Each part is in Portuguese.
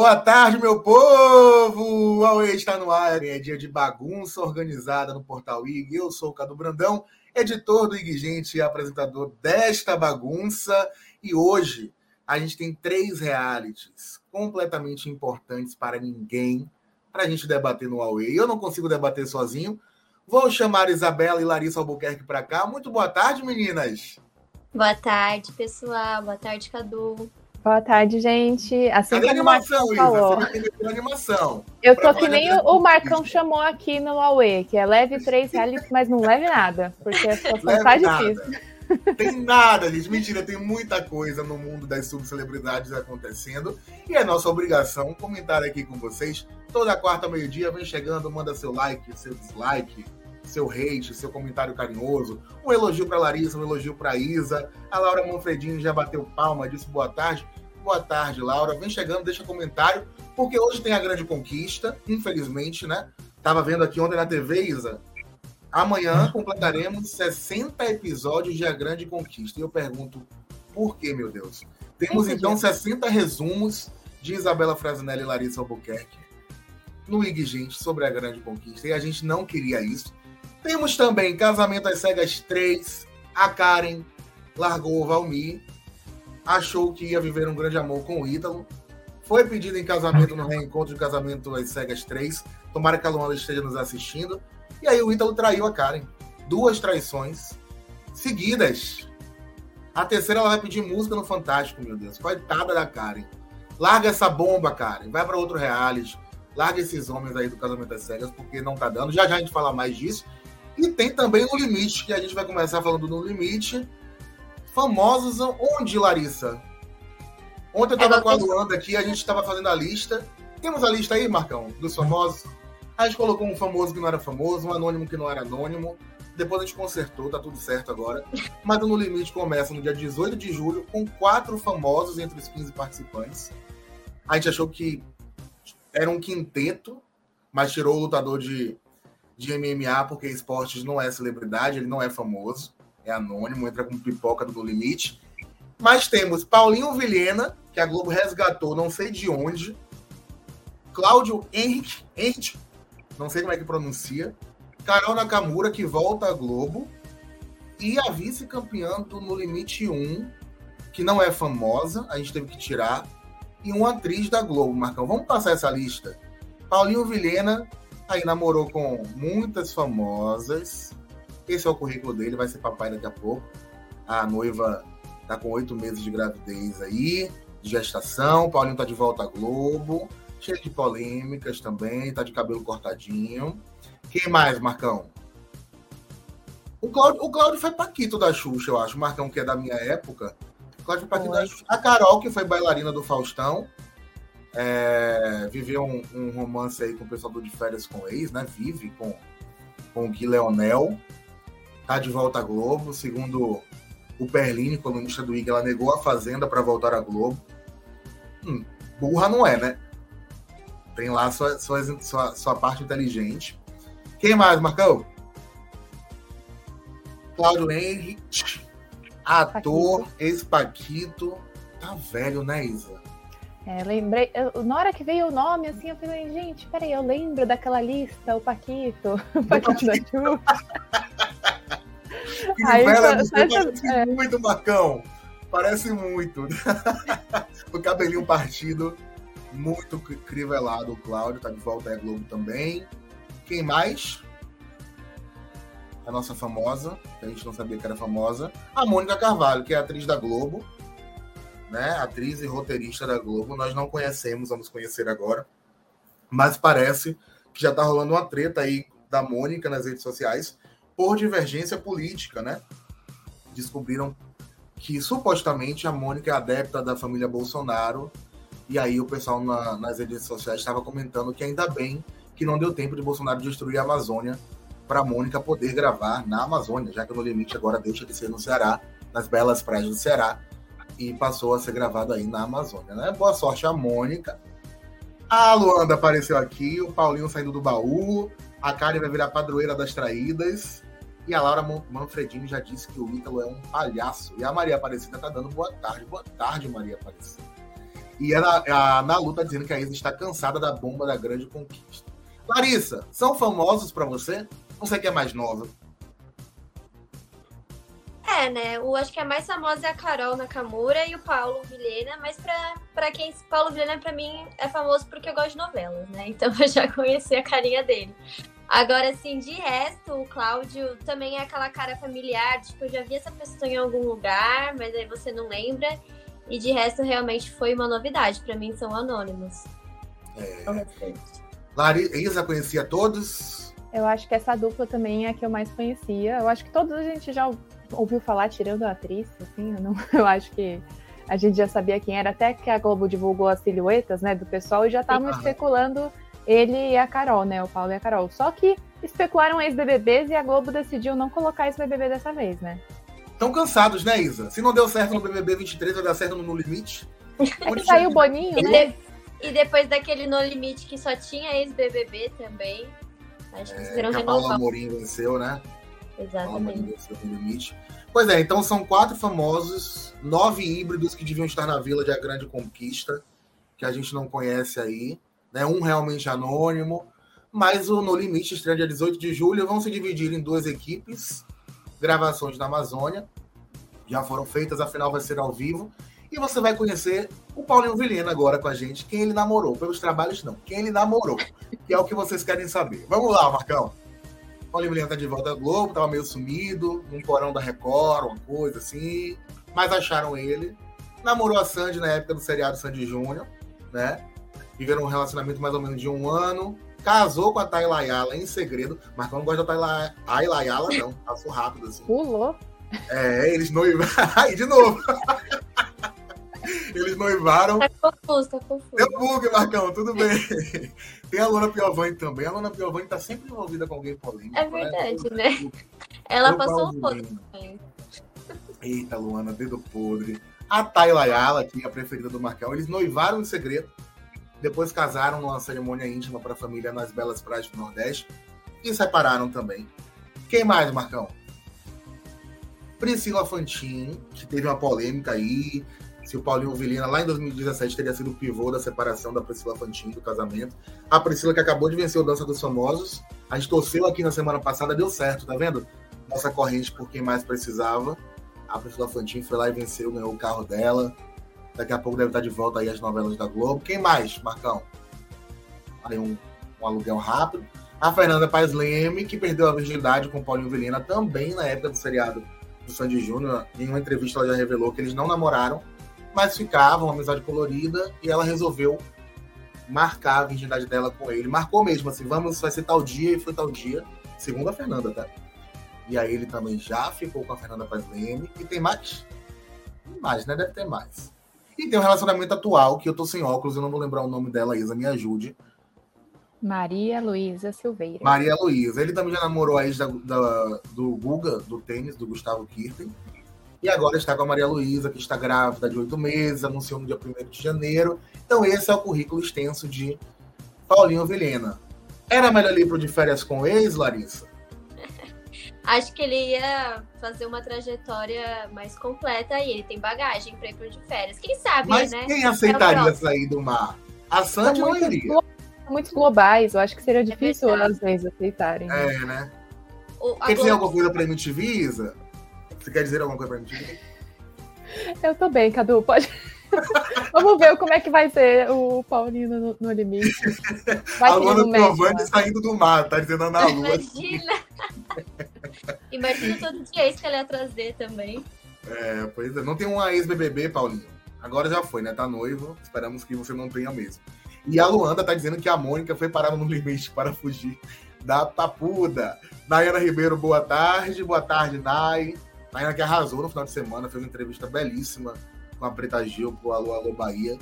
Boa tarde, meu povo! O está no ar, é dia de bagunça organizada no Portal IG. Eu sou o Cadu Brandão, editor do IG Gente e apresentador desta bagunça. E hoje a gente tem três realities completamente importantes para ninguém para a gente debater no Huawei. Eu não consigo debater sozinho. Vou chamar Isabela e Larissa Albuquerque para cá. Muito boa tarde, meninas! Boa tarde, pessoal. Boa tarde, Cadu. Boa tarde, gente. Assim Cadê a animação, Isa? Falou. Você animação. Eu tô que nem o Marcão chamou aqui no Huawei, que é leve três reais, mas não leve nada, porque a situação tá difícil. Tem nada, gente. Mentira, tem muita coisa no mundo das subcelebridades acontecendo. E é nossa obrigação comentar aqui com vocês. Toda quarta, meio-dia, vem chegando, manda seu like, seu dislike, seu hate, seu comentário carinhoso, um elogio para Larissa, um elogio para Isa. A Laura Manfredini já bateu palma, disse boa tarde. Boa tarde, Laura. Vem chegando, deixa comentário, porque hoje tem a grande conquista, infelizmente, né? Tava vendo aqui ontem na TV, Isa. Amanhã completaremos 60 episódios de A Grande Conquista. E eu pergunto, por que, meu Deus? Temos então 60 resumos de Isabela Frasinelli e Larissa Albuquerque no IG Gente sobre a Grande Conquista. E a gente não queria isso. Temos também Casamento às Cegas 3. A Karen largou o Valmir. Achou que ia viver um grande amor com o Ítalo. Foi pedido em casamento no reencontro de Casamento às Cegas 3. Tomara que a Luanda esteja nos assistindo. E aí o Ítalo traiu a Karen. Duas traições seguidas. A terceira ela vai pedir música no Fantástico, meu Deus. Coitada da Karen. Larga essa bomba, Karen. Vai para outro reality. Larga esses homens aí do Casamento às Cegas, porque não tá dando. Já já a gente fala mais disso. E tem também No Limite, que a gente vai começar falando No Limite. Famosos onde, Larissa? Ontem eu tava com a Luanda aqui, a gente estava fazendo a lista. Temos a lista aí, Marcão, dos famosos? A gente colocou um famoso que não era famoso, um anônimo que não era anônimo. Depois a gente consertou, tá tudo certo agora. Mas o No Limite começa no dia 18 de julho, com quatro famosos entre os 15 participantes. A gente achou que era um quinteto, mas tirou o lutador de de MMA, porque esportes não é celebridade, ele não é famoso, é anônimo, entra com pipoca do limite. Mas temos Paulinho Vilhena, que a Globo resgatou, não sei de onde. Cláudio Henrique, Henrique, não sei como é que pronuncia. Carol Nakamura, que volta à Globo. E a vice-campeã do No Limite 1, que não é famosa, a gente teve que tirar. E uma atriz da Globo, Marcão. Vamos passar essa lista. Paulinho Vilhena, Aí namorou com muitas famosas. Esse é o currículo dele, vai ser papai daqui a pouco. A noiva tá com oito meses de gravidez aí, de gestação. Paulinho tá de volta à Globo. Cheio de polêmicas também, tá de cabelo cortadinho. Quem mais, Marcão? O Cláudio, o Cláudio foi Paquito da Xuxa, eu acho. O Marcão, que é da minha época. O Cláudio foi Paquito Oi. da Xuxa. A Carol, que foi bailarina do Faustão é, viveu um, um, romance aí com o pessoal do De Férias com Ex, né? Vive com, com o Gui Leonel. Tá de volta à Globo. Segundo o Perline, colunista do IG, ela negou a Fazenda para voltar à Globo. Hum, burra não é, né? Tem lá sua, sua, sua, sua parte inteligente. Quem mais, Marcão? Cláudio Henry, ator, ex-Paquito. Tá velho, né, Isa? É, lembrei, eu, na hora que veio o nome, assim, eu falei, gente, peraí, eu lembro daquela lista, o Paquito, o Paquito da Chu. Aí, parece é. muito, Marcão. Parece muito. o cabelinho partido, muito crivelado. O Cláudio tá de volta a Globo também. Quem mais? A nossa famosa, que a gente não sabia que era famosa. A Mônica Carvalho, que é atriz da Globo né, atriz e roteirista da Globo. Nós não conhecemos, vamos conhecer agora. Mas parece que já está rolando uma treta aí da Mônica nas redes sociais por divergência política, né? Descobriram que supostamente a Mônica é adepta da família Bolsonaro. E aí o pessoal na, nas redes sociais estava comentando que ainda bem que não deu tempo de Bolsonaro destruir a Amazônia para a Mônica poder gravar na Amazônia, já que no limite agora deixa de ser no Ceará, nas belas praias do Ceará e passou a ser gravado aí na Amazônia, né? Boa sorte a Mônica. A Luanda apareceu aqui, o Paulinho saindo do baú, a Karen vai virar padroeira das traídas. E a Laura Manfredini já disse que o Ítalo é um palhaço. E a Maria Aparecida tá dando boa tarde. Boa tarde, Maria Aparecida. E a, a Nalu tá dizendo que a Isa está cansada da bomba da grande conquista. Larissa, são famosos para você? Você que é mais nova. É, né? Eu acho que a mais famosa é a Carol Nakamura e o Paulo Vilhena, mas pra, pra quem. Paulo Vilhena, pra mim, é famoso porque eu gosto de novelas, né? Então eu já conheci a carinha dele. Agora, assim, de resto, o Cláudio também é aquela cara familiar, tipo, eu já vi essa pessoa em algum lugar, mas aí você não lembra. E de resto, realmente foi uma novidade. Para mim, são anônimos. É... Larissa conhecia todos? Eu acho que essa dupla também é a que eu mais conhecia. Eu acho que todos a gente já ouviu falar, tirando a atriz, assim, eu, não, eu acho que a gente já sabia quem era, até que a Globo divulgou as silhuetas, né, do pessoal, e já estavam especulando ele e a Carol, né, o Paulo e a Carol. Só que especularam ex-BBBs e a Globo decidiu não colocar ex-BBB dessa vez, né? Estão cansados, né, Isa? Se não deu certo no BBB 23, vai dar certo no No Limite. Onde saiu o Boninho, né? E depois daquele No Limite que só tinha ex-BBB também. Acho que é, a Paula Amorim venceu, né? Exatamente. No limite. Pois é, então são quatro famosos, nove híbridos que deviam estar na Vila de A Grande Conquista, que a gente não conhece aí. Né? Um realmente anônimo. Mas o No Limite estreia dia 18 de julho. Vão se dividir em duas equipes gravações da Amazônia. Já foram feitas, afinal vai ser ao vivo. E você vai conhecer o Paulinho Vilhena agora com a gente, quem ele namorou. Pelos trabalhos, não. Quem ele namorou. Que é o que vocês querem saber. Vamos lá, Marcão. Paulinho Vilhena tá de volta ao Globo, tava meio sumido, num porão da Record, uma coisa assim. Mas acharam ele. Namorou a Sandy na época do seriado Sandy Júnior, né? Viveram um relacionamento mais ou menos de um ano casou com a Tayla Ayala em segredo. mas não gosta da Tayla Ayala, não. Passou rápido assim. Pulou. É, eles noivaram. Aí, de novo. eles noivaram. Tá confuso, tá confuso. Deu bug, Marcão, tudo bem. Tem a Luna Piovani também. A Luna Piovani tá sempre envolvida com alguém polêmico. É né? verdade, né? né? Ela passou um pouco também. Eita, Luana, dedo podre. A Tayla Ayala, que é a preferida do Marcão, eles noivaram em segredo. Depois casaram numa cerimônia íntima para a família nas belas praias do Nordeste e separaram também. Quem mais, Marcão? Priscila Fantin, que teve uma polêmica aí, se o Paulinho Vilhena lá em 2017 teria sido o pivô da separação da Priscila Fantin do casamento. A Priscila que acabou de vencer o Dança dos Famosos. A gente torceu aqui na semana passada, deu certo, tá vendo? Nossa corrente por quem mais precisava. A Priscila Fantin foi lá e venceu, ganhou o carro dela. Daqui a pouco deve estar de volta aí as novelas da Globo. Quem mais, Marcão? Aí um, um aluguel rápido. A Fernanda Paes Leme, que perdeu a virgindade com Paulinho Vilhena também na época do seriado do Sandy Júnior. Em uma entrevista ela já revelou que eles não namoraram, mas ficavam, uma amizade colorida, e ela resolveu marcar a virgindade dela com ele. Marcou mesmo, assim, vamos, vai ser tal dia, e foi tal dia, segundo a Fernanda, tá? E aí ele também já ficou com a Fernanda Paes Leme. E tem mais? Tem mais, né? Deve ter mais. E tem um relacionamento atual, que eu tô sem óculos, eu não vou lembrar o nome dela, Isa, me ajude. Maria Luísa Silveira. Maria Luísa. Ele também já namorou a ex da, da, do Guga, do tênis, do Gustavo Kirten. E agora está com a Maria Luísa, que está grávida de oito meses, anunciou no dia 1 de janeiro. Então, esse é o currículo extenso de Paulinho Vilhena. Era melhor livro de férias com ex, Larissa? acho que ele ia fazer uma trajetória mais completa e ele tem bagagem para ir pro de férias. Quem sabe, Mas né? quem aceitaria sair do mar? A Sandy não iria. Muitos globais, eu acho que seria é difícil é às vezes aceitarem. É, né? O, quer dizer alguma coisa pra MTV, Isa? Você quer dizer alguma coisa pra MTV? Eu tô bem, Cadu, pode. Vamos ver como é que vai ser o Paulinho no, no limite. Vai a Luana Piovani saindo do mar, tá dizendo na lua. Imagina! Imagina todo dia isso que ela ia trazer também. É, pois é. Não tem uma ex-BBB, Paulinho. Agora já foi, né? Tá noivo. Esperamos que você não tenha mesmo. E a Luanda tá dizendo que a Mônica foi parada no limite para fugir da papuda. Dayana Ribeiro, boa tarde. Boa tarde, Nay. Dayana que arrasou no final de semana, fez uma entrevista belíssima com a Preta Gil pro Alô Alô Bahia.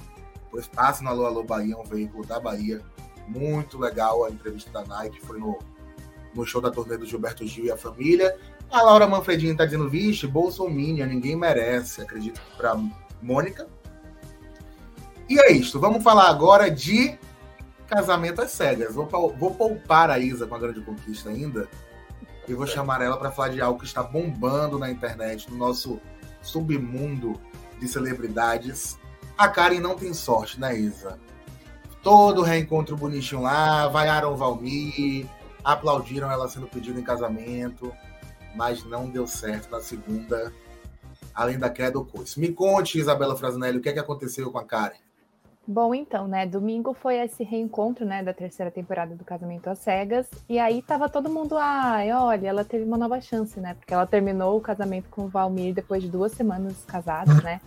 Pois passe no Alô Alô Bahia, um veículo da Bahia. Muito legal a entrevista da Nike, foi no no show da turnê do Gilberto Gil e a família. A Laura Manfredini está dizendo, vixe, Bolsonaro, ninguém merece, acredito para Mônica. E é isso, vamos falar agora de casamento às cegas. Vou, vou poupar a Isa com a grande conquista ainda e vou chamar ela para falar de algo que está bombando na internet, no nosso submundo de celebridades, A Karen não tem sorte, né, Isa? Todo reencontro bonitinho lá, vaiaram o Valmir, aplaudiram ela sendo pedida em casamento, mas não deu certo na segunda, além da queda do coice. Me conte, Isabela Frasnelli, o que é que aconteceu com a Karen? Bom, então, né? Domingo foi esse reencontro, né, da terceira temporada do Casamento às Cegas. E aí tava todo mundo, ai, olha, ela teve uma nova chance, né? Porque ela terminou o casamento com o Valmir depois de duas semanas casados, né?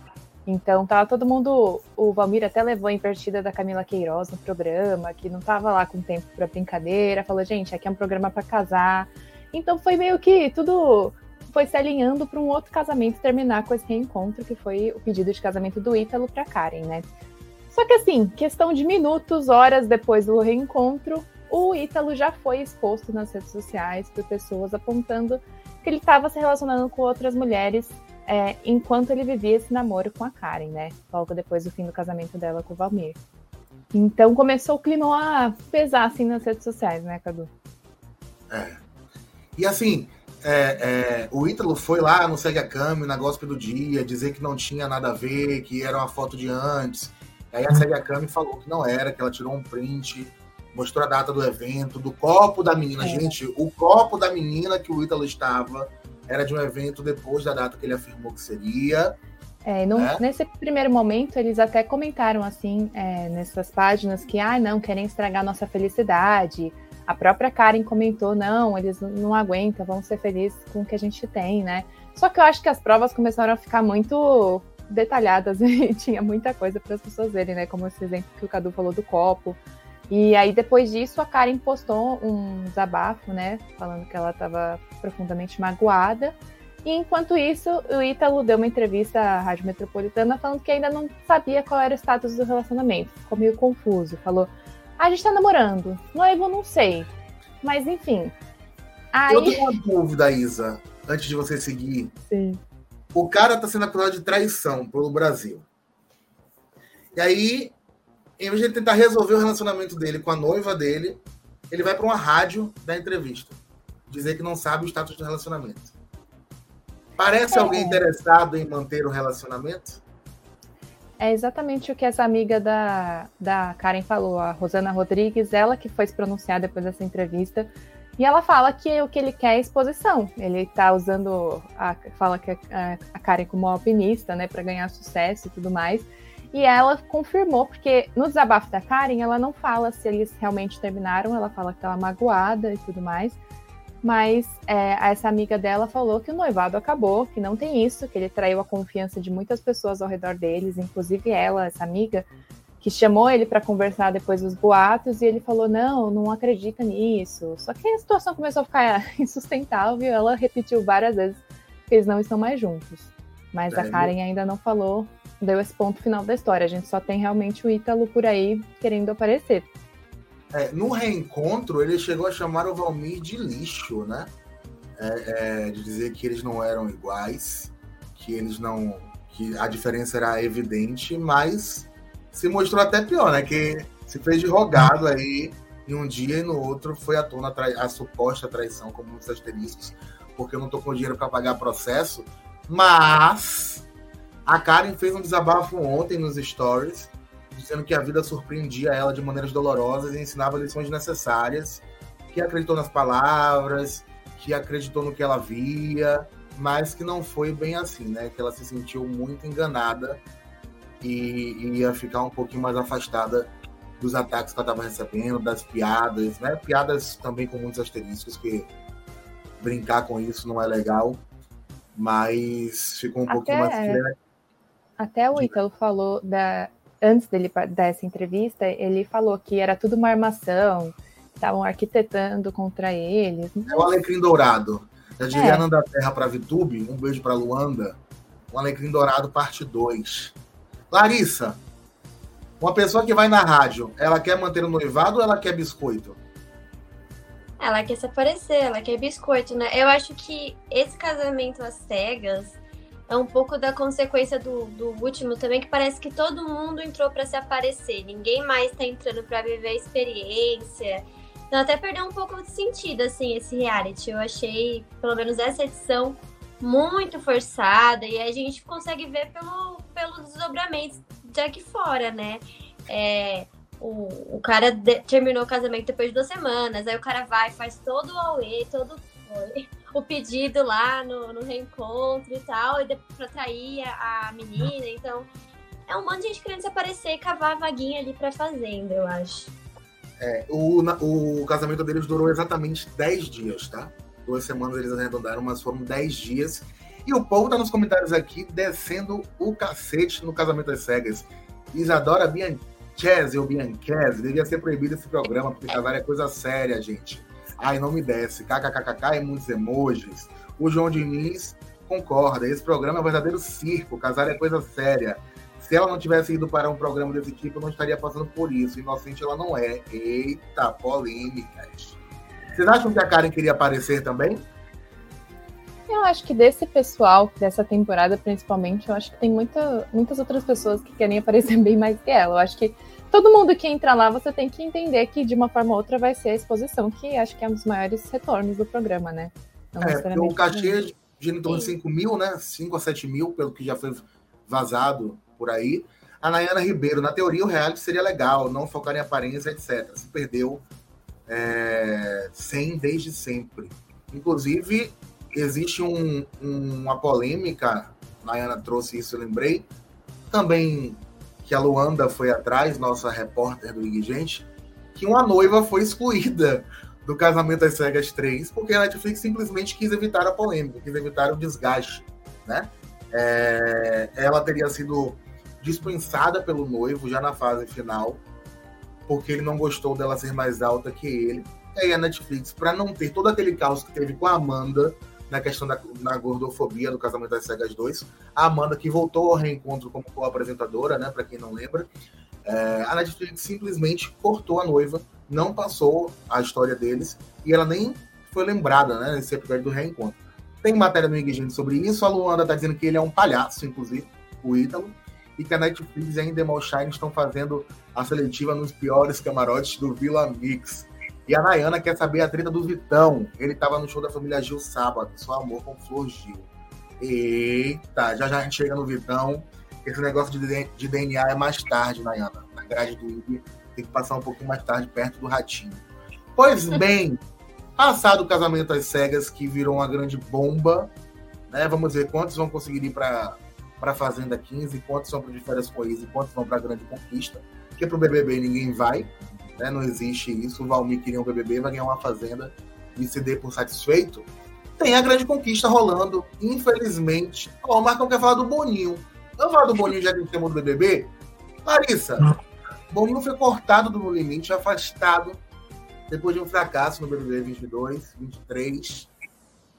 Então tava todo mundo. O Valmir até levou a invertida da Camila Queiroz no programa, que não tava lá com tempo para brincadeira. Falou, gente, aqui é um programa para casar. Então foi meio que tudo foi se alinhando para um outro casamento terminar com esse reencontro, que foi o pedido de casamento do Ítalo para Karen, né? Só que assim, questão de minutos, horas depois do reencontro, o Ítalo já foi exposto nas redes sociais por pessoas apontando que ele estava se relacionando com outras mulheres é, enquanto ele vivia esse namoro com a Karen, né? Logo depois do fim do casamento dela com o Valmir. Então começou o clima a pesar assim nas redes sociais, né, Cadu? É. E assim, é, é, o Ítalo foi lá no Segue a Cami, na Gospel do Dia, dizer que não tinha nada a ver, que era uma foto de antes, Aí a Célia Kami falou que não era, que ela tirou um print, mostrou a data do evento, do copo da menina. É. Gente, o copo da menina que o Ítalo estava era de um evento depois da data que ele afirmou que seria. É, no, né? Nesse primeiro momento, eles até comentaram assim, é, nessas páginas, que ah, não, querem estragar nossa felicidade. A própria Karen comentou, não, eles não aguentam, vamos ser felizes com o que a gente tem, né? Só que eu acho que as provas começaram a ficar muito detalhadas e tinha muita coisa para as pessoas verem, né? Como esse exemplo que o Cadu falou do copo. E aí, depois disso, a Karen postou um desabafo, né? Falando que ela estava profundamente magoada. E enquanto isso, o Ítalo deu uma entrevista à Rádio Metropolitana falando que ainda não sabia qual era o status do relacionamento. Ficou meio confuso. Falou: ah, a gente tá namorando. Noivo, não sei. Mas enfim. Aí... Eu tenho uma dúvida, Isa, antes de você seguir. Sim. O cara está sendo acusado de traição pelo Brasil. E aí, em vez de ele tentar resolver o relacionamento dele com a noiva dele, ele vai para uma rádio dar entrevista. Dizer que não sabe o status do relacionamento. Parece é. alguém interessado em manter o relacionamento? É exatamente o que essa amiga da, da Karen falou, a Rosana Rodrigues, ela que foi se pronunciar depois dessa entrevista, e ela fala que o que ele quer é exposição. Ele tá usando, a, fala que a, a Karen como alpinista, né, para ganhar sucesso e tudo mais. E ela confirmou, porque no desabafo da Karen, ela não fala se eles realmente terminaram, ela fala que ela magoada e tudo mais. Mas é, essa amiga dela falou que o noivado acabou, que não tem isso, que ele traiu a confiança de muitas pessoas ao redor deles, inclusive ela, essa amiga, que chamou ele para conversar depois dos boatos e ele falou: Não, não acredita nisso. Só que a situação começou a ficar insustentável ela repetiu várias vezes que eles não estão mais juntos. Mas é, a Karen ainda não falou, deu esse ponto final da história. A gente só tem realmente o Ítalo por aí querendo aparecer. É, no reencontro, ele chegou a chamar o Valmir de lixo, né? É, é, de dizer que eles não eram iguais, que eles não. que a diferença era evidente, mas se mostrou até pior, né? Que se fez de rogado aí em um dia e no outro foi à tona a, a suposta traição, como muitos asteriscos, porque eu não tô com dinheiro para pagar processo. Mas a Karen fez um desabafo ontem nos stories, dizendo que a vida surpreendia ela de maneiras dolorosas e ensinava lições necessárias, que acreditou nas palavras, que acreditou no que ela via, mas que não foi bem assim, né? Que ela se sentiu muito enganada e ia ficar um pouquinho mais afastada dos ataques que ela estava recebendo, das piadas, né? Piadas também com muitos asteriscos, que brincar com isso não é legal, mas ficou um até, pouquinho mais. Até o Ítalo falou da. Antes dele dessa entrevista, ele falou que era tudo uma armação, estavam arquitetando contra eles. É o Alecrim Dourado. Já diria é. Nanda Terra para Vitube, um beijo para Luanda. O Alecrim Dourado, parte 2. Larissa, uma pessoa que vai na rádio, ela quer manter o noivado ou ela quer biscoito? Ela quer se aparecer, ela quer biscoito, né? Eu acho que esse casamento às cegas é um pouco da consequência do, do último também, que parece que todo mundo entrou para se aparecer. Ninguém mais tá entrando para viver a experiência. Então até perdeu um pouco de sentido, assim, esse reality. Eu achei, pelo menos essa edição, muito forçada e a gente consegue ver pelo, pelos desdobramentos de aqui fora, né? É, o, o cara de, terminou o casamento depois de duas semanas, aí o cara vai, faz todo o auê, todo o pedido lá no, no reencontro e tal, e pra trair a, a menina, então é um monte de gente querendo se aparecer e cavar a vaguinha ali pra fazenda, eu acho. É, o, o casamento deles durou exatamente 10 dias, tá? Duas semanas eles arredondaram, mas foram 10 dias. E o povo tá nos comentários aqui descendo o cacete no casamento das cegas. Isadora Bianchese ou Bianchese, devia ser proibido esse programa, porque casar é coisa séria, gente. Ai, não me desce. KKKKK e muitos emojis. O João Diniz concorda. Esse programa é um verdadeiro circo. Casar é coisa séria. Se ela não tivesse ido para um programa desse tipo, eu não estaria passando por isso. Inocente ela não é. Eita, polêmicas. Vocês acham que a Karen queria aparecer também? Eu acho que desse pessoal, dessa temporada principalmente, eu acho que tem muita, muitas outras pessoas que querem aparecer bem mais que ela. Eu acho que todo mundo que entra lá, você tem que entender que de uma forma ou outra vai ser a exposição, que acho que é um dos maiores retornos do programa, né? Não é, o cachê gira em torno de 5 mil, né? 5 a 7 mil, pelo que já foi vazado por aí. A Nayana Ribeiro, na teoria, o reality seria legal, não focar em aparência, etc. Se perdeu é, sem desde sempre. Inclusive, existe um, um, uma polêmica, Nayana trouxe isso, eu lembrei, também que a Luanda foi atrás, nossa repórter do Gente, que uma noiva foi excluída do Casamento das Cegas 3, porque a Netflix simplesmente quis evitar a polêmica, quis evitar o desgaste, né? É, ela teria sido dispensada pelo noivo já na fase final, porque ele não gostou dela ser mais alta que ele. E aí a Netflix, para não ter todo aquele caos que teve com a Amanda, na questão da na gordofobia do Casamento das Cegas 2. A Amanda, que voltou ao reencontro como co-apresentadora, né, para quem não lembra. É, a Netflix simplesmente cortou a noiva, não passou a história deles e ela nem foi lembrada né, nesse episódio do reencontro. Tem matéria no Ig sobre isso. A Luanda tá dizendo que ele é um palhaço, inclusive, o Ítalo, e que a Netflix e a Endemol Shine estão fazendo a seletiva nos piores camarotes do Vila Mix. E a Nayana quer saber a treta do Vitão. Ele tava no show da família Gil sábado. Só amor com Flor Gil. Eita, já já a gente chega no Vitão. Esse negócio de, DNA é mais tarde, Nayana. Na grade do IG tem que passar um pouquinho mais tarde, perto do Ratinho. Pois bem, passado o casamento às cegas, que virou uma grande bomba, né? Vamos ver quantos vão conseguir ir para para Fazenda 15, quantos vão para de férias com e quantos vão para a Grande Conquista. Porque para o BBB ninguém vai, né? Não existe isso. O Valmir queria um BBB, vai ganhar uma fazenda e se dê por satisfeito. Tem a grande conquista rolando, infelizmente. Ó, o Marcão quer falar do Boninho. Vamos falar do Boninho já que a gente tem do BBB? Larissa, Boninho foi cortado do No Limite, afastado depois de um fracasso no BBB 22, 23.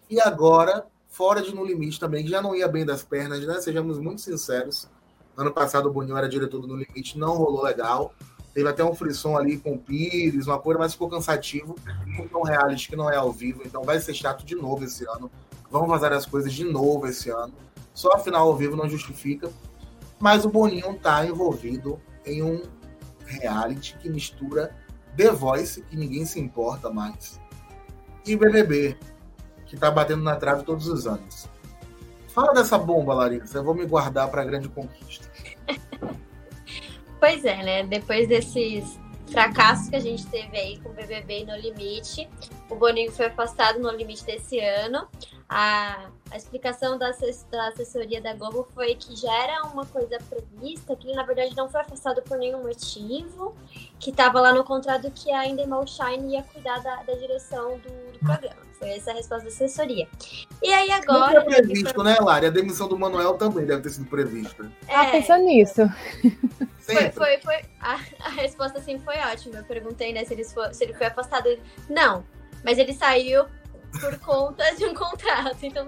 E agora, fora de No Limite também, que já não ia bem das pernas, né? Sejamos muito sinceros. Ano passado o Boninho era diretor do Limite, não rolou legal. Teve até um frisson ali com o Pires, uma coisa, mas ficou cansativo. Porque um reality que não é ao vivo, então vai ser chato de novo esse ano. Vão vazar as coisas de novo esse ano. Só a final ao vivo não justifica. Mas o Boninho tá envolvido em um reality que mistura The Voice, que ninguém se importa mais, e BBB, que tá batendo na trave todos os anos. Fala dessa bomba, Larissa. Eu vou me guardar para a grande conquista. Pois é, né? Depois desses fracassos que a gente teve aí com o BBB No Limite, o Boninho foi afastado no limite desse ano. A, a explicação da, da assessoria da Globo foi que já era uma coisa prevista, que ele na verdade não foi afastado por nenhum motivo, que estava lá no contrato que a Endemol Shine ia cuidar da, da direção do, do, programa. Foi essa a resposta da assessoria. E aí agora. Não foi previsto, foi... né, Lari? A demissão do Manuel também deve ter sido prevista. É, ah, pensando nisso. Foi, foi, foi, a, a resposta assim foi ótima. Eu perguntei, né, se ele, foi, se ele foi afastado. Não, mas ele saiu por conta de um contrato. Então,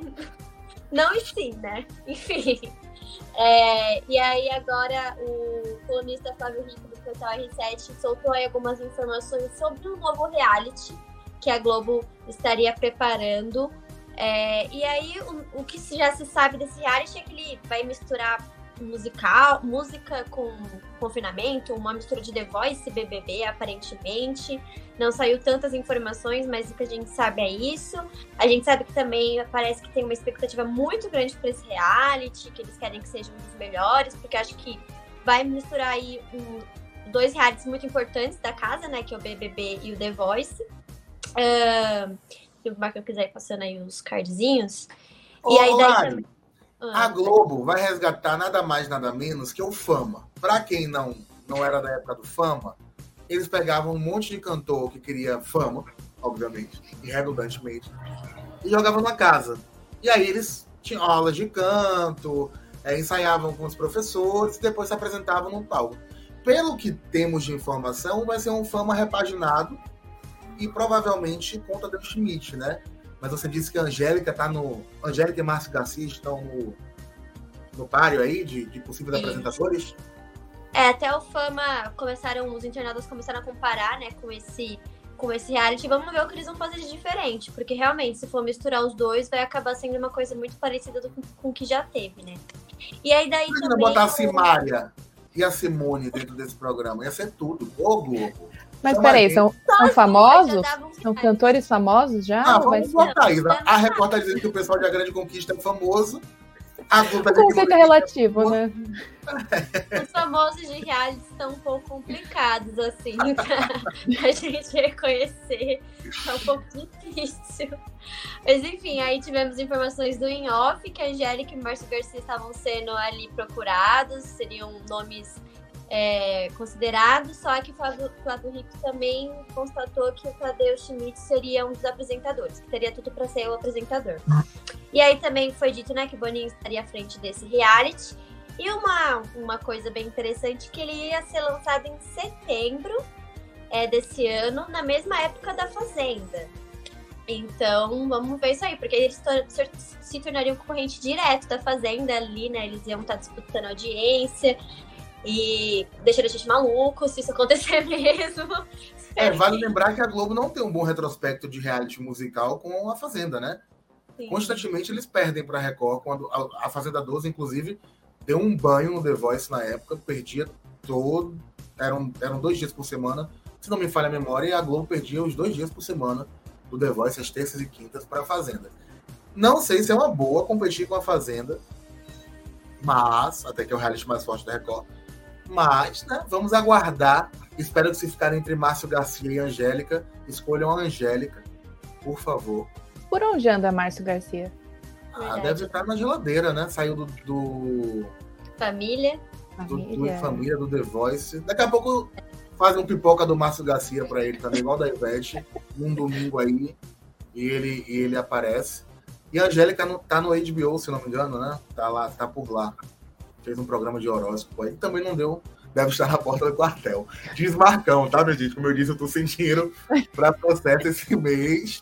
não e sim, né? Enfim. É, e aí agora o colunista Flávio Rico do portal R7 soltou aí algumas informações sobre um novo reality que a Globo estaria preparando. É, e aí o, o que já se sabe desse reality é que ele vai misturar musical, música com confinamento, uma mistura de The Voice e BBB, aparentemente. Não saiu tantas informações, mas o que a gente sabe é isso. A gente sabe que também parece que tem uma expectativa muito grande para esse reality, que eles querem que seja um dos melhores, porque acho que vai misturar aí um, dois realities muito importantes da casa, né? Que é o BBB e o The Voice. Uh, se o Marco quiser ir passando aí os cardzinhos. Ô, e aí daí também... A Globo vai resgatar nada mais, nada menos que o Fama. Para quem não, não era da época do Fama, eles pegavam um monte de cantor que queria fama, obviamente, e redundantemente, e jogavam na casa. E aí eles tinham aulas de canto, é, ensaiavam com os professores e depois se apresentavam no palco. Pelo que temos de informação, vai ser um fama repaginado e provavelmente conta Tadeu Schmidt, né? Mas você disse que a Angélica tá no. Angélica e Márcio Garcia estão no, no páreo aí de, de possíveis Sim. apresentadores? É, até o Fama começaram, os internados começaram a comparar, né, com esse com esse reality. Vamos ver o que eles vão fazer de diferente, porque realmente, se for misturar os dois, vai acabar sendo uma coisa muito parecida do, com o que já teve, né? E aí daí Imagina também. botar a Simária e a Simone dentro desse programa, ia ser tudo. Ô, Globo. Mas peraí, são, são famosos? São cantores famosos já? Ah, vamos botar aí. A Record tá dizendo que o pessoal de A Grande Conquista é famoso. A Globo o conceito é relativo, né? Os famosos de reality estão um pouco complicados, assim, pra, a gente reconhecer. É um pouco difícil. Mas enfim, aí tivemos informações do in-off que a Angélica e Márcio Garcia estavam sendo ali procurados, seriam nomes é, considerado, só que o Flávio, Flávio Rico também constatou que o Tadeu Schmidt seria um dos apresentadores, que teria tudo para ser o apresentador. E aí também foi dito né, que Boninho estaria à frente desse reality. E uma, uma coisa bem interessante que ele ia ser lançado em setembro é, desse ano, na mesma época da Fazenda. Então, vamos ver isso aí, porque eles se tornariam concorrente direto da Fazenda ali, né? Eles iam estar disputando audiência. E deixaria a gente maluco se isso acontecer mesmo. É, vale lembrar que a Globo não tem um bom retrospecto de reality musical com a Fazenda, né? Sim. Constantemente eles perdem para a Record. Quando a, a Fazenda 12, inclusive, deu um banho no The Voice na época, perdia todo. Eram, eram dois dias por semana, se não me falha a memória, e a Globo perdia os dois dias por semana do The Voice, as terças e quintas, para a Fazenda. Não sei se é uma boa competir com a Fazenda, mas, até que é o reality mais forte da Record, mas, né, vamos aguardar. Espero que se ficar entre Márcio Garcia e Angélica, escolham a Angélica, por favor. Por onde anda Márcio Garcia? Ah, deve estar na geladeira, né? Saiu do. do... Família. Do, do, família, do The Voice. Daqui a pouco faz um pipoca do Márcio Garcia para ele também, igual da Ivete, num domingo aí. E ele, e ele aparece. E a Angélica no, tá no HBO, se não me engano, né? Tá lá, tá por lá fez um programa de horóscopo aí, também não deu, deve estar na porta do quartel. Diz Marcão, tá, meu gente? Como eu disse, eu tô sentindo para processo esse mês.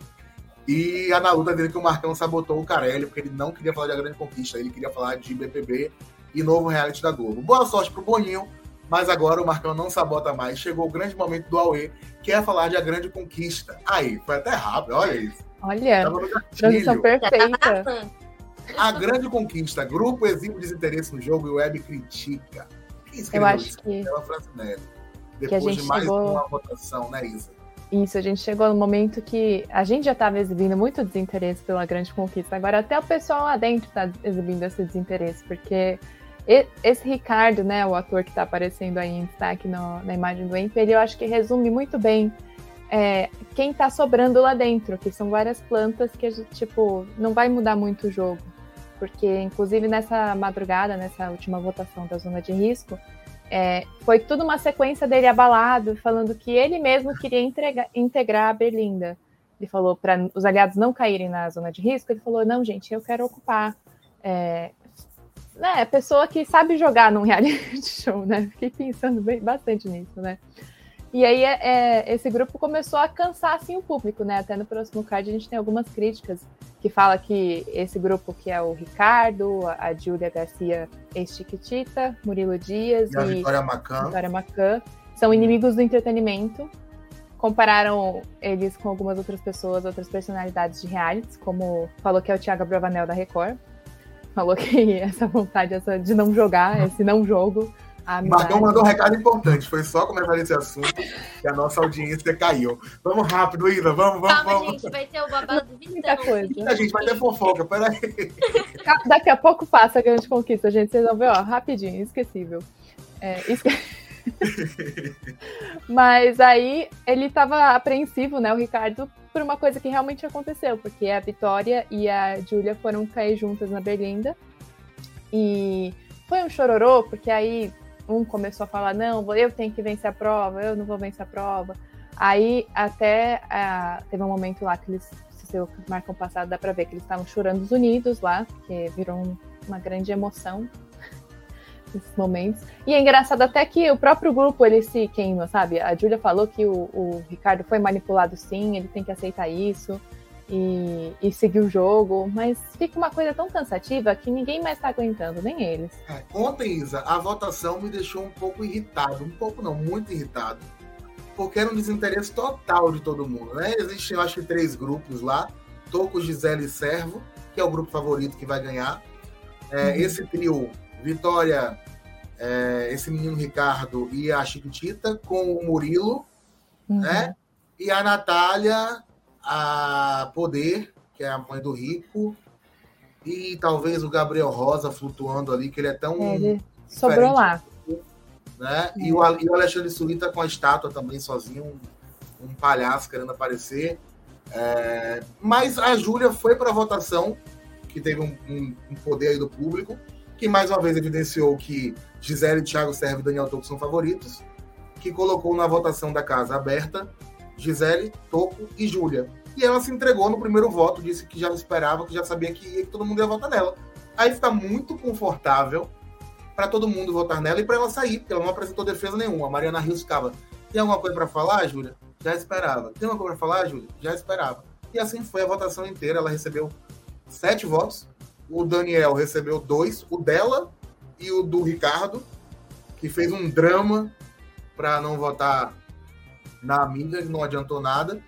E a Nalu tá dizendo que o Marcão sabotou o Carelli, porque ele não queria falar de A Grande Conquista, ele queria falar de BPB e novo reality da Globo. Boa sorte pro Boninho, mas agora o Marcão não sabota mais. Chegou o grande momento do Aue, que é falar de A Grande Conquista. Aí, foi até rápido, olha isso. Olha, transição perfeita. A grande conquista, grupo exibe desinteresse no jogo e o web critica. Quem Eu acho isso? que. Pela Francinelli. Depois de mais chegou... uma votação, né, Isa? Isso, a gente chegou no momento que a gente já estava exibindo muito desinteresse pela grande conquista. Agora até o pessoal lá dentro está exibindo esse desinteresse, porque esse Ricardo, né, o ator que está aparecendo aí em destaque no, na imagem do Emp, ele eu acho que resume muito bem é, quem está sobrando lá dentro, que são várias plantas que a gente, tipo, não vai mudar muito o jogo porque inclusive nessa madrugada, nessa última votação da zona de risco, é, foi tudo uma sequência dele abalado, falando que ele mesmo queria integrar a Berlinda. Ele falou para os aliados não caírem na zona de risco, ele falou: não, gente, eu quero ocupar. É, né, pessoa que sabe jogar num reality show, né? Fiquei pensando bem, bastante nisso, né? E aí é, é, esse grupo começou a cansar assim o público, né? Até no próximo card a gente tem algumas críticas que fala que esse grupo que é o Ricardo, a Júlia Garcia ex-Chiquitita, Murilo Dias e, a Vitória Macan. Vitória Macan são inimigos do entretenimento. Compararam eles com algumas outras pessoas, outras personalidades de realities, como falou que é o Thiago Bravanel da Record. Falou que essa vontade essa de não jogar, esse não jogo, o Marcão mandou um recado importante. Foi só começar esse assunto que a nossa audiência caiu. Vamos rápido, Ida. Vamos, vamos, Calma, vamos. gente. Vai ter o babado do Vitão. coisa. A gente vai ter fofoca. Peraí. Daqui a pouco passa a grande conquista, gente. Vocês vão ver, ó, rapidinho, esquecível. É, isso que... Mas aí ele estava apreensivo, né, o Ricardo, por uma coisa que realmente aconteceu, porque a Vitória e a Júlia foram cair juntas na Berlinda. E foi um chororô, porque aí um começou a falar: não, eu tenho que vencer a prova, eu não vou vencer a prova. Aí até uh, teve um momento lá que eles, se você marcam passado, dá pra ver que eles estavam chorando os unidos lá, porque virou um, uma grande emoção nesses momentos. E é engraçado até que o próprio grupo ele se queima, sabe? A Júlia falou que o, o, Ricardo foi manipulado sim, ele tem que aceitar isso e, e seguir o jogo, mas fica uma coisa tão cansativa que ninguém mais tá aguentando, nem eles. É, ontem, Isa, a votação me deixou um pouco irritado, um pouco não, muito irritado, porque era um desinteresse total de todo mundo, né? Existem, eu acho que, três grupos lá, Toco, Gisele e Servo, que é o grupo favorito que vai ganhar. É, uhum. Esse trio Vitória, é, esse menino Ricardo e a Chiquitita, com o Murilo, uhum. né? E a Natália, a Poder, que é a mãe do Rico, e talvez o Gabriel Rosa flutuando ali, que ele é tão. É, ele sobrou lá. Né? E, o, e o Alexandre Sulita com a estátua também sozinho, um, um palhaço querendo aparecer. É, mas a Júlia foi para a votação, que teve um, um, um poder aí do público, que mais uma vez evidenciou que Gisele, Thiago Serve e Daniel Toco são favoritos, que colocou na votação da casa aberta Gisele, Toco e Júlia. E ela se entregou no primeiro voto, disse que já esperava, que já sabia que, que todo mundo ia votar nela. Aí fica muito confortável para todo mundo votar nela e para ela sair, porque ela não apresentou defesa nenhuma. A Mariana Rios ficava: tem alguma coisa para falar, Júlia? Já esperava. Tem alguma coisa para falar, Júlia? Já esperava. E assim foi a votação inteira. Ela recebeu sete votos, o Daniel recebeu dois, o dela e o do Ricardo, que fez um drama para não votar na amiga, que não adiantou nada.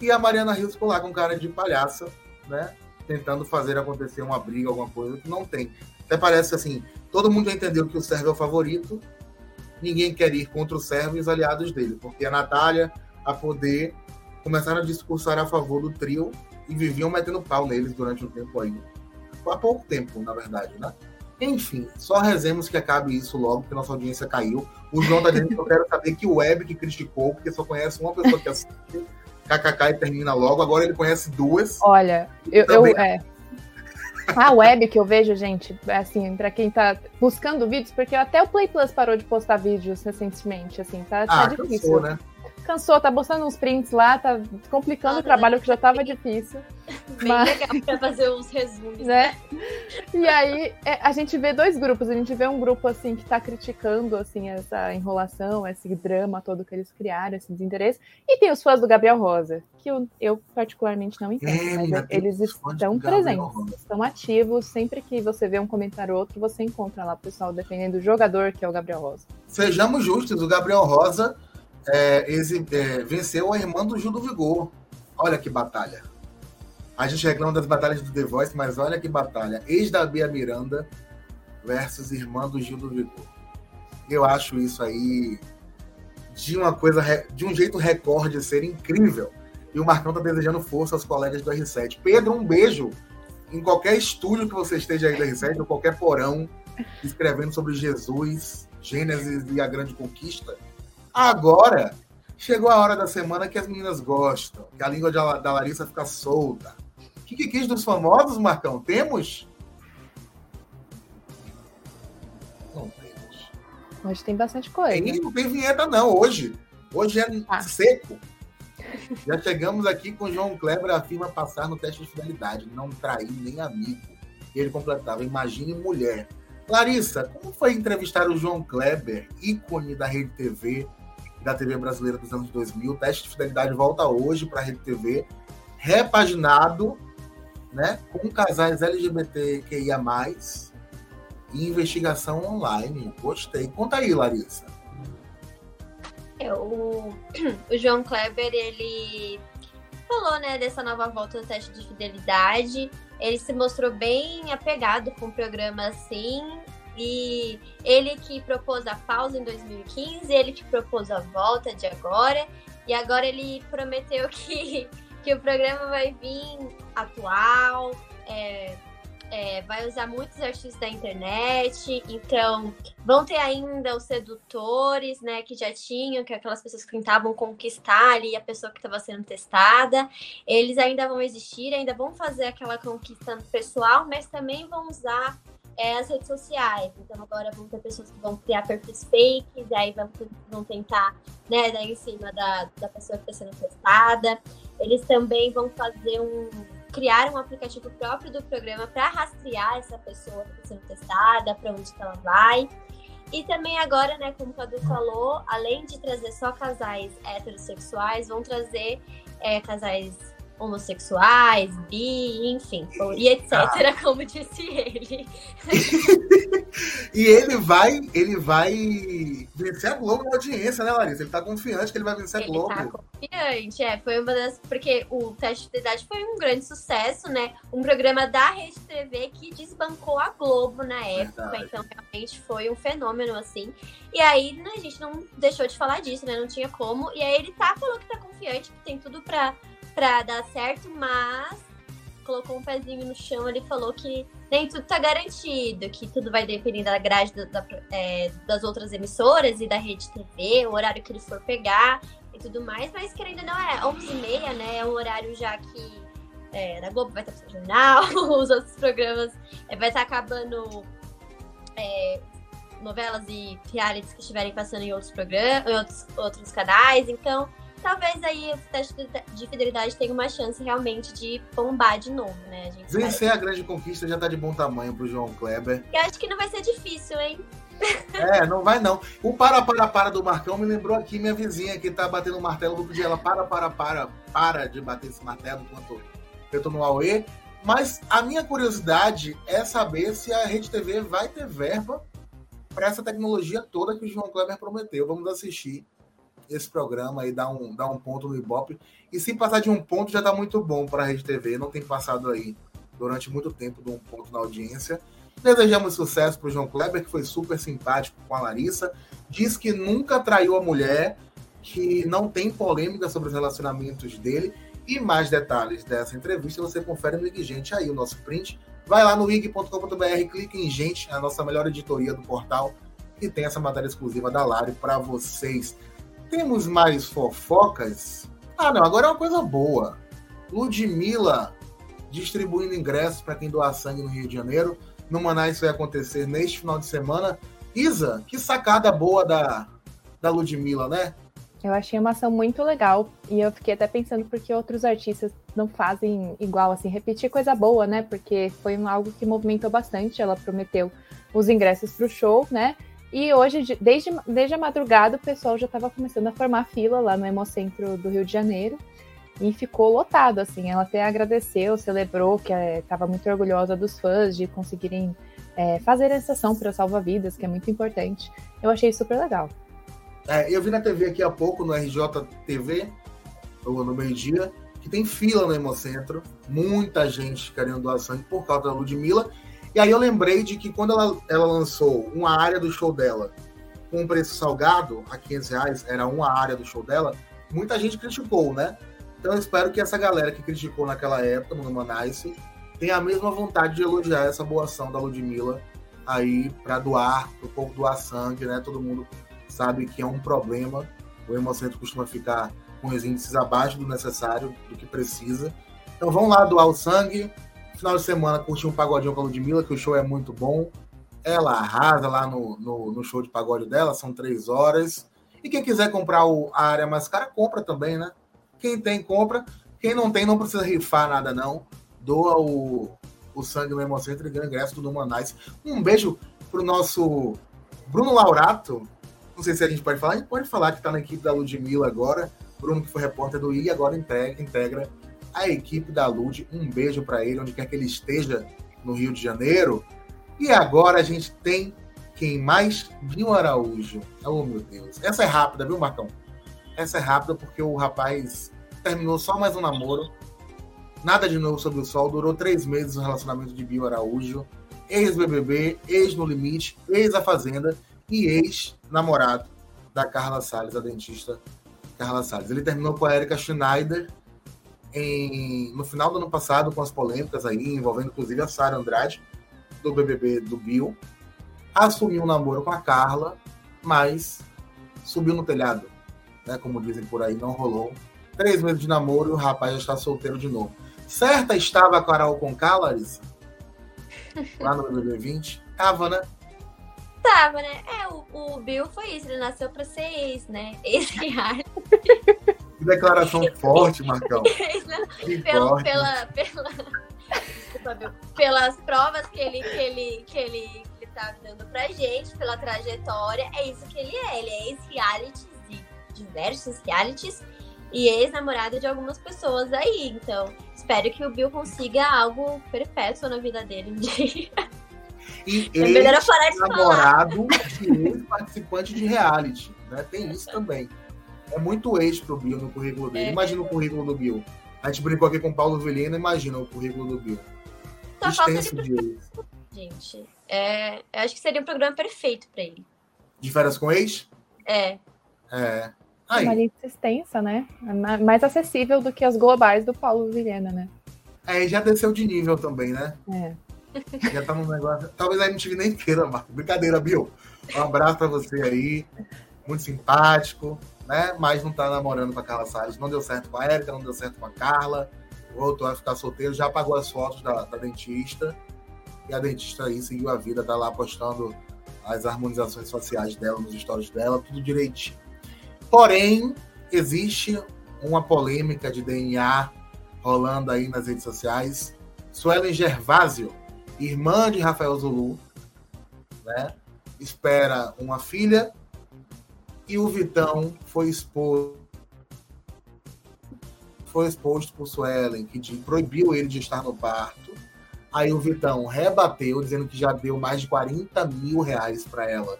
E a Mariana Rios ficou lá com cara de palhaça, né? Tentando fazer acontecer uma briga, alguma coisa que não tem. Até parece assim, todo mundo já entendeu que o Sérvio é o favorito, ninguém quer ir contra o Sérvio e os aliados dele, porque a Natália, a Poder, começaram a discursar a favor do trio e viviam metendo pau neles durante um tempo aí há pouco tempo, na verdade, né? Enfim, só rezemos que acabe isso logo, porque nossa audiência caiu. O João tá dizendo que eu quero saber que o Web que criticou, porque só conhece uma pessoa que assiste KKK e termina logo. Agora ele conhece duas. Olha, eu, eu é. A web que eu vejo, gente, assim, para quem tá buscando vídeos, porque até o Play Plus parou de postar vídeos recentemente, assim, tá, tá ah, difícil. Cansou, né? Cansou, tá postando uns prints lá, tá complicando ah, o trabalho que já tava difícil. Bem mas... legal pra fazer uns resumos. Né? E aí é, a gente vê dois grupos, a gente vê um grupo assim que tá criticando assim essa enrolação, esse drama todo que eles criaram, esse desinteresse, e tem os fãs do Gabriel Rosa, que eu, eu particularmente não entendo, é, mas eles estão presentes, estão ativos, sempre que você vê um comentário ou outro, você encontra lá o pessoal defendendo o jogador que é o Gabriel Rosa. Sejamos justos, o Gabriel Rosa é, é, venceu a irmã do Gil do Vigor. Olha que batalha. A gente reclama das batalhas do The Voice, mas olha que batalha. Ex da Bia Miranda versus irmã do Gil do Vigor. Eu acho isso aí de uma coisa, de um jeito recorde ser incrível. E o Marcão tá desejando força aos colegas do R7. Pedro, um beijo em qualquer estúdio que você esteja aí do R7, ou qualquer porão, escrevendo sobre Jesus, Gênesis e a Grande Conquista. Agora, chegou a hora da semana que as meninas gostam, que a língua da Larissa fica solta. O que, que quis dos famosos, Marcão? Temos? Não temos. Hoje tem bastante coisa. Tem, não tem vinheta, não, hoje. Hoje é ah. seco. Já chegamos aqui com o João Kleber, afirma passar no teste de fidelidade, não trair nem amigo. E ele completava, imagine mulher. Larissa, como foi entrevistar o João Kleber, ícone da Rede TV, da TV brasileira dos anos 2000. O teste de fidelidade volta hoje para a Rede TV, repaginado, né, com casais LGBTQIA+, e investigação online. Gostei. Conta aí, Larissa. É, o, o João Kleber, ele falou, né, dessa nova volta do teste de fidelidade. Ele se mostrou bem apegado com o programa, assim, e ele que propôs a pausa em 2015, ele que propôs a volta de agora, e agora ele prometeu que, que o programa vai vir atual, é, é, vai usar muitos artistas da internet, então vão ter ainda os sedutores, né, que já tinham, que é aquelas pessoas que tentavam conquistar ali a pessoa que estava sendo testada. Eles ainda vão existir, ainda vão fazer aquela conquista pessoal, mas também vão usar é, as redes sociais. Então agora vão ter pessoas que vão criar perfis fakes, e aí vão, vão tentar, né, dar em cima da, da pessoa que está sendo testada. Eles também vão fazer um criar um aplicativo próprio do programa para rastrear essa pessoa que está sendo testada, para onde ela vai. E também agora, né, como o Cadu falou, além de trazer só casais heterossexuais, vão trazer é, casais homossexuais, bi, enfim, e etc, ah. como disse ele. e ele vai, ele vai vencer a Globo na audiência, né, Larissa? Ele tá confiante que ele vai vencer ele a Globo. Tá confiante, é, foi uma das, porque o teste de idade foi um grande sucesso, né? Um programa da Rede TV que desbancou a Globo na época, Verdade. então realmente foi um fenômeno assim. E aí, né, a gente não deixou de falar disso, né? Não tinha como. E aí ele tá falou que tá confiante, que tem tudo para pra dar certo, mas colocou um pezinho no chão, ele falou que nem tudo tá garantido, que tudo vai depender da grade da, da, é, das outras emissoras e da rede TV, o horário que ele for pegar e tudo mais, mas querendo ou não, é 11h30, né? É um horário já que é, da Globo vai estar no jornal, os outros programas é, vai estar acabando é, novelas e realities que estiverem passando em outros programas, em outros, outros canais, então talvez aí o teste de fidelidade tenha uma chance realmente de bombar de novo, né? A Vencer a grande conquista já tá de bom tamanho pro João Kleber. Eu acho que não vai ser difícil, hein? É, não vai não. O para, para, para do Marcão me lembrou aqui minha vizinha que tá batendo o martelo. Vou pedir ela para, para, para, para de bater esse martelo enquanto eu tô no AUE. Mas a minha curiosidade é saber se a Rede TV vai ter verba para essa tecnologia toda que o João Kleber prometeu. Vamos assistir esse programa e dar um, dar um ponto no Ibope. E se passar de um ponto, já está muito bom para a Rede TV. Não tem passado aí durante muito tempo de um ponto na audiência. Desejamos sucesso para o João Kleber, que foi super simpático com a Larissa. Diz que nunca traiu a mulher, que não tem polêmica sobre os relacionamentos dele. E mais detalhes dessa entrevista você confere no Ig Gente aí, o nosso print. Vai lá no ig.com.br, clique em Gente, a nossa melhor editoria do portal, e tem essa matéria exclusiva da Lari para vocês. Temos mais fofocas? Ah, não, agora é uma coisa boa. Ludmilla distribuindo ingressos para quem doar sangue no Rio de Janeiro. No Manaus vai acontecer neste final de semana. Isa, que sacada boa da, da Ludmilla, né? Eu achei uma ação muito legal e eu fiquei até pensando porque outros artistas não fazem igual, assim, repetir coisa boa, né? Porque foi algo que movimentou bastante. Ela prometeu os ingressos para o show, né? E hoje, desde, desde a madrugada, o pessoal já estava começando a formar fila lá no Hemocentro do Rio de Janeiro. E ficou lotado, assim. Ela até agradeceu, celebrou, que estava é, muito orgulhosa dos fãs de conseguirem é, fazer essa ação para salva-vidas, que é muito importante. Eu achei super legal. É, eu vi na TV aqui há pouco, no RJTV, no meio-dia, que tem fila no Hemocentro, muita gente querendo doar por causa da Ludmilla. E aí eu lembrei de que quando ela, ela lançou uma área do show dela com um preço salgado, a 500 reais, era uma área do show dela, muita gente criticou, né? Então eu espero que essa galera que criticou naquela época, no Humanice, tenha a mesma vontade de elogiar essa boa ação da Ludmilla aí para doar, para o povo doar sangue, né? Todo mundo sabe que é um problema. O Hemocentro costuma ficar com os índices abaixo do necessário, do que precisa. Então vão lá doar o sangue, final de semana curti um pagodinho com a Ludmilla, que o show é muito bom. Ela arrasa lá no, no, no show de pagode dela, são três horas. E quem quiser comprar o, a área mais cara, compra também, né? Quem tem, compra. Quem não tem, não precisa rifar nada, não. Doa o, o sangue no Hemocentro e ganha ingresso do Numanais. Um beijo pro nosso Bruno Laurato. Não sei se a gente pode falar. A gente pode falar que está na equipe da Ludmilla agora. Bruno, que foi repórter do I, agora integra, integra a equipe da Lud. Um beijo para ele, onde quer que ele esteja no Rio de Janeiro. E agora a gente tem quem mais? Binho Araújo. Oh, meu Deus. Essa é rápida, viu, Marcão? Essa é rápida porque o rapaz terminou só mais um namoro. Nada de novo sobre o sol. Durou três meses o relacionamento de Binho Araújo. Ex-BBB, ex-No Limite, ex-A Fazenda e ex-namorado da Carla Salles, a dentista Carla Salles. Ele terminou com a Erika Schneider em, no final do ano passado, com as polêmicas aí, envolvendo inclusive a Sara Andrade, do BBB do Bill, assumiu um namoro com a Carla, mas subiu no telhado, né? Como dizem por aí, não rolou. Três meses de namoro e o rapaz já está solteiro de novo. Certa estava a Carol com Larissa? Lá no BBB 20? Tava, né? Tava, né? É, o, o Bill foi isso, ele nasceu pra ser ex, né? Ex-reality. Que declaração forte, Marcão. pela, pela, pela, pelas provas que ele, que ele, que ele, que ele tá dando pra gente, pela trajetória, é isso que ele é. Ele é ex-reality de diversos realities e ex-namorado de algumas pessoas aí. Então, espero que o Bill consiga algo perpétuo na vida dele um dia. E ex-namorado de ex-participante de reality, né? Tem isso também. É muito ex pro Bill no currículo dele. É. Imagina o currículo do Bill. A gente brincou aqui com o Paulo Vilhena, imagina o currículo do Bill. Só Extenso falta de Gente, é, eu acho que seria um programa perfeito para ele. De férias com ex? É. É. Aí. Uma lista extensa, né? É mais acessível do que as globais do Paulo Vilhena, né? É, já desceu de nível também, né? É. Já tá num negócio. Talvez a MTV nem queira, Marco. Brincadeira, Bill. Um abraço pra você aí. Muito simpático, né? Mas não tá namorando com a Carla Salles. Não deu certo com a Érica, não deu certo com a Carla. Voltou a ficar solteiro, já apagou as fotos da, da dentista. E a dentista aí seguiu a vida, tá lá postando as harmonizações faciais dela nos stories dela, tudo direitinho. Porém, existe uma polêmica de DNA rolando aí nas redes sociais. Suelen Gervásio, irmã de Rafael Zulu, né, espera uma filha e o Vitão foi exposto foi exposto por Suelen, que proibiu ele de estar no parto. Aí o Vitão rebateu, dizendo que já deu mais de 40 mil reais para ela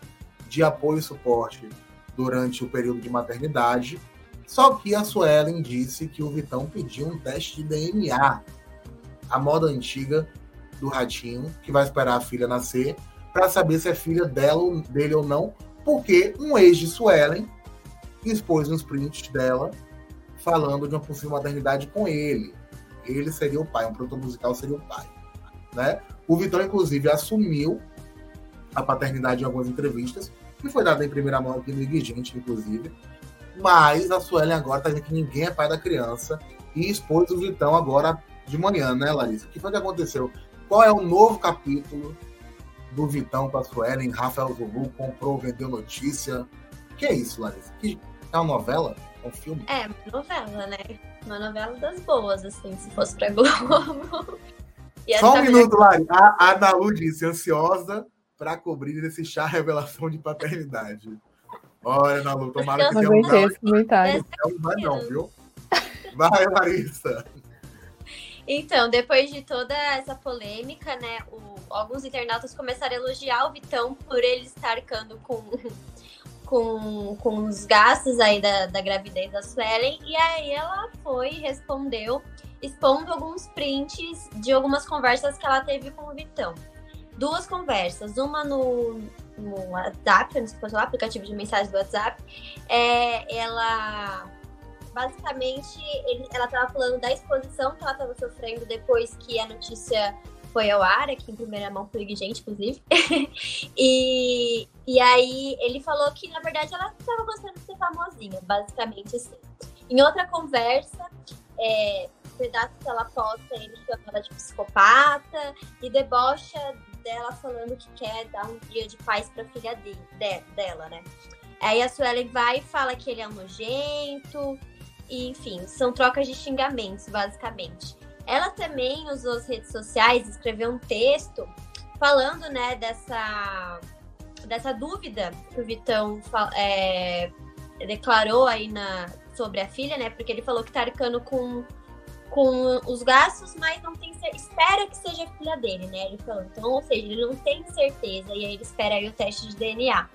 de apoio e suporte durante o período de maternidade. Só que a Suelen disse que o Vitão pediu um teste de DNA, a moda antiga do ratinho, que vai esperar a filha nascer, para saber se é filha dela, dele ou não, porque um ex de Suelen expôs uns prints dela falando de uma possível maternidade com ele. Ele seria o pai, um produtor musical seria o pai. Né? O Vitão, inclusive, assumiu a paternidade em algumas entrevistas, que foi dada em primeira mão aqui no Gente, inclusive. Mas a Suelen agora está dizendo que ninguém é pai da criança e expôs o Vitão agora de manhã, né, Larissa? O que foi que aconteceu? Qual é o novo capítulo do Vitão para a Suelen? Rafael Zulu comprou, vendeu notícia. Que é isso, Larissa? Que é uma novela? É um filme? É, uma novela, né? Uma novela das boas, assim, se fosse pra Globo. Só um minuto, Lari. A, a Nalu disse, ansiosa para cobrir esse chá revelação de paternidade. Olha, Nalu, tomara que tenha um comentário. É um vai não, viu? Vai, Larissa. Então, depois de toda essa polêmica, né, o, alguns internautas começaram a elogiar o Vitão por ele estar arcando com, com, com os gastos aí da, da gravidez da Suelen, e aí ela foi e respondeu, expondo alguns prints de algumas conversas que ela teve com o Vitão duas conversas, uma no, no WhatsApp, no aplicativo de mensagem do WhatsApp. É, ela basicamente ele, ela estava falando da exposição que ela estava sofrendo depois que a notícia foi ao ar, aqui em primeira mão por gente, inclusive. e, e aí ele falou que, na verdade, ela estava gostando de ser famosinha, basicamente assim. Em outra conversa, é, pedaço que ela posta, ele chama ela de psicopata e debocha dela falando que quer dar um dia de paz pra filha de, de, dela, né? Aí a Suelen vai e fala que ele é um nojento, e, enfim, são trocas de xingamentos, basicamente. Ela também usou as redes sociais, escreveu um texto falando, né, dessa, dessa dúvida que o Vitão é, declarou aí na, sobre a filha, né? Porque ele falou que tá arcando com com os gastos, mas não tem espera que seja filha dele, né? Ele falou, então, ou seja, ele não tem certeza e aí ele espera aí o teste de DNA.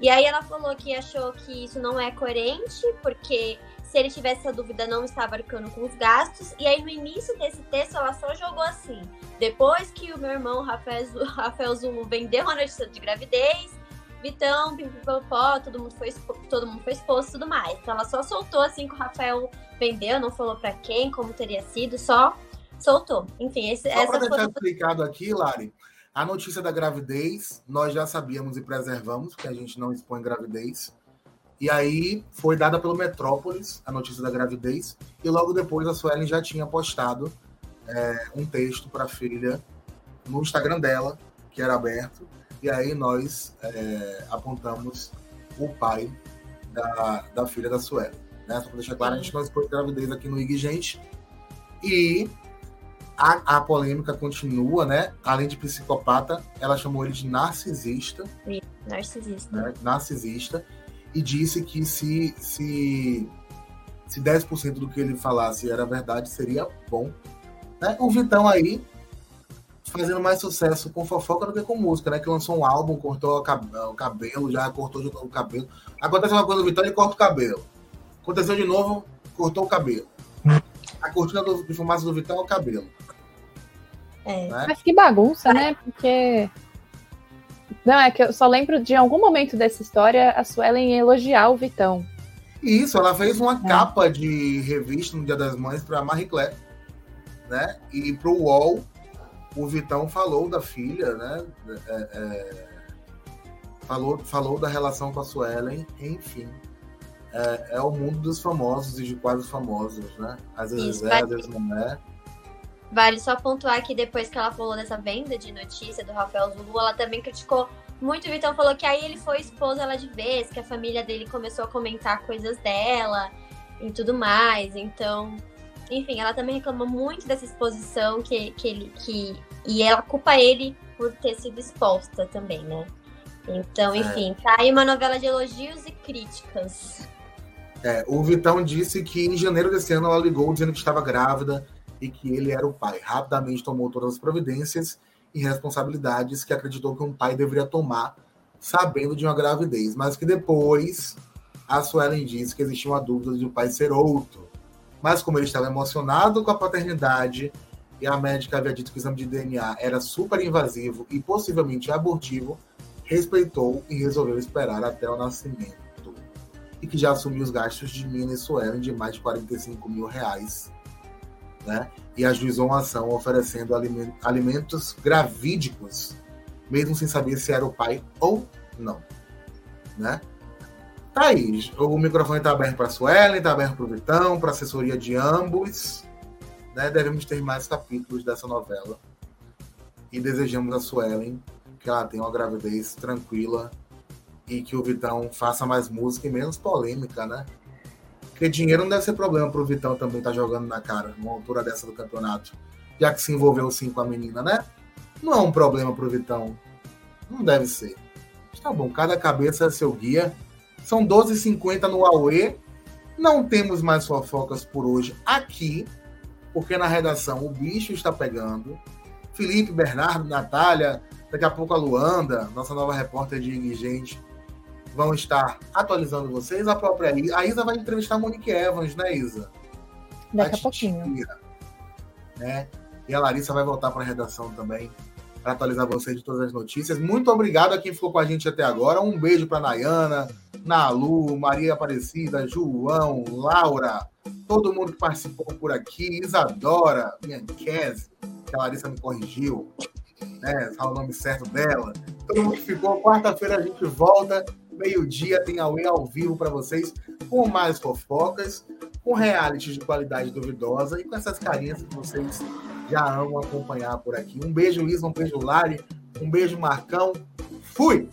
E aí ela falou que achou que isso não é coerente, porque se ele tivesse essa dúvida, não estava arcando com os gastos. E aí, no início desse texto, ela só jogou assim: depois que o meu irmão Rafael, Rafael Zulu vendeu a notícia de gravidez, Vitão, pipipopó, todo mundo foi todo mundo foi exposto e tudo mais. Então ela só soltou assim que o Rafael vendeu, não falou para quem, como teria sido, só soltou. Enfim, esse, só essa para deixar explicado aqui, Lari, a notícia da gravidez nós já sabíamos e preservamos, que a gente não expõe gravidez. E aí foi dada pelo Metrópolis a notícia da gravidez, e logo depois a Suelen já tinha postado é, um texto para a filha no Instagram dela, que era aberto, e aí nós é, apontamos o pai da, da filha da Sueli. Né? Só para deixar claro, a gente não expôs gravidez aqui no IG, gente. E a, a, polêmica continua, né? Além de psicopata, ela chamou ele de narcisista. narcisista. Né? Narcisista. E disse que se, se, se 10% do que ele falasse era verdade, seria bom. Né? O Vitão aí fazendo mais sucesso com fofoca do que com música, né? Que lançou um álbum, cortou o cabelo, já cortou de novo o cabelo. Acontece uma coisa no Vitão, ele corta o cabelo. Aconteceu de novo, cortou o cabelo. A cortina do, de fumaça do Vitão é o cabelo. É. Né? Mas que bagunça, né? Porque. Não, é que eu só lembro de algum momento dessa história a Suelen elogiar o Vitão. Isso, ela fez uma é. capa de revista no Dia das Mães para Marie Claire, né? E para o UOL o Vitão falou da filha, né? É, é, falou, falou da relação com a Suelen, enfim. É, é, o mundo dos famosos e de quase famosos, né? Às vezes Isso, é, às vezes não é. Vale só pontuar que depois que ela falou dessa venda de notícia do Rafael Zulu, ela também criticou muito o Vitão, falou que aí ele foi expor ela de vez, que a família dele começou a comentar coisas dela e tudo mais. Então, enfim, ela também reclamou muito dessa exposição que, que ele que e ela culpa ele por ter sido exposta também, né? Então, é. enfim, é. tá aí uma novela de elogios e críticas. É, o Vitão disse que em janeiro desse ano ela ligou dizendo que estava grávida e que ele era o pai. Rapidamente tomou todas as providências e responsabilidades que acreditou que um pai deveria tomar, sabendo de uma gravidez, mas que depois a Suelen disse que existia uma dúvida de o pai ser outro. Mas como ele estava emocionado com a paternidade e a médica havia dito que o exame de DNA era super invasivo e possivelmente abortivo, respeitou e resolveu esperar até o nascimento. E que já assumiu os gastos de Mina e Suelen de mais de 45 mil reais. Né? E ajuizou uma ação oferecendo alimentos gravídicos, mesmo sem saber se era o pai ou não. Né? Tá aí, o microfone está aberto para a Suelen, está aberto para o Vitão, para assessoria de ambos né, devemos ter mais capítulos dessa novela. E desejamos a Suelen que ela tenha uma gravidez tranquila e que o Vitão faça mais música e menos polêmica, né? Porque dinheiro não deve ser problema pro Vitão também estar tá jogando na cara, numa altura dessa do campeonato. Já que se envolveu sim com a menina, né? Não é um problema pro Vitão. Não deve ser. Tá bom, cada cabeça é seu guia. São 12h50 no Aue. Não temos mais fofocas por hoje aqui porque na redação o bicho está pegando. Felipe, Bernardo, Natália, daqui a pouco a Luanda, nossa nova repórter de gente, vão estar atualizando vocês. A própria Isa, a Isa vai entrevistar a Monique Evans, né, Isa? Daqui a, a pouquinho. né? E a Larissa vai voltar para a redação também para atualizar vocês de todas as notícias. Muito obrigado a quem ficou com a gente até agora. Um beijo para Nayana, Nalu, Maria Aparecida, João, Laura, todo mundo que participou por aqui, Isadora, minha Kes, que a Larissa me corrigiu, né? O nome certo dela. Todo mundo que ficou. Quarta-feira a gente volta, meio-dia, tem a ao vivo para vocês, com mais fofocas, com realities de qualidade duvidosa e com essas carinhas que vocês já amam acompanhar por aqui. Um beijo, Lisa, um beijo, Lari, um beijo, Marcão. Fui!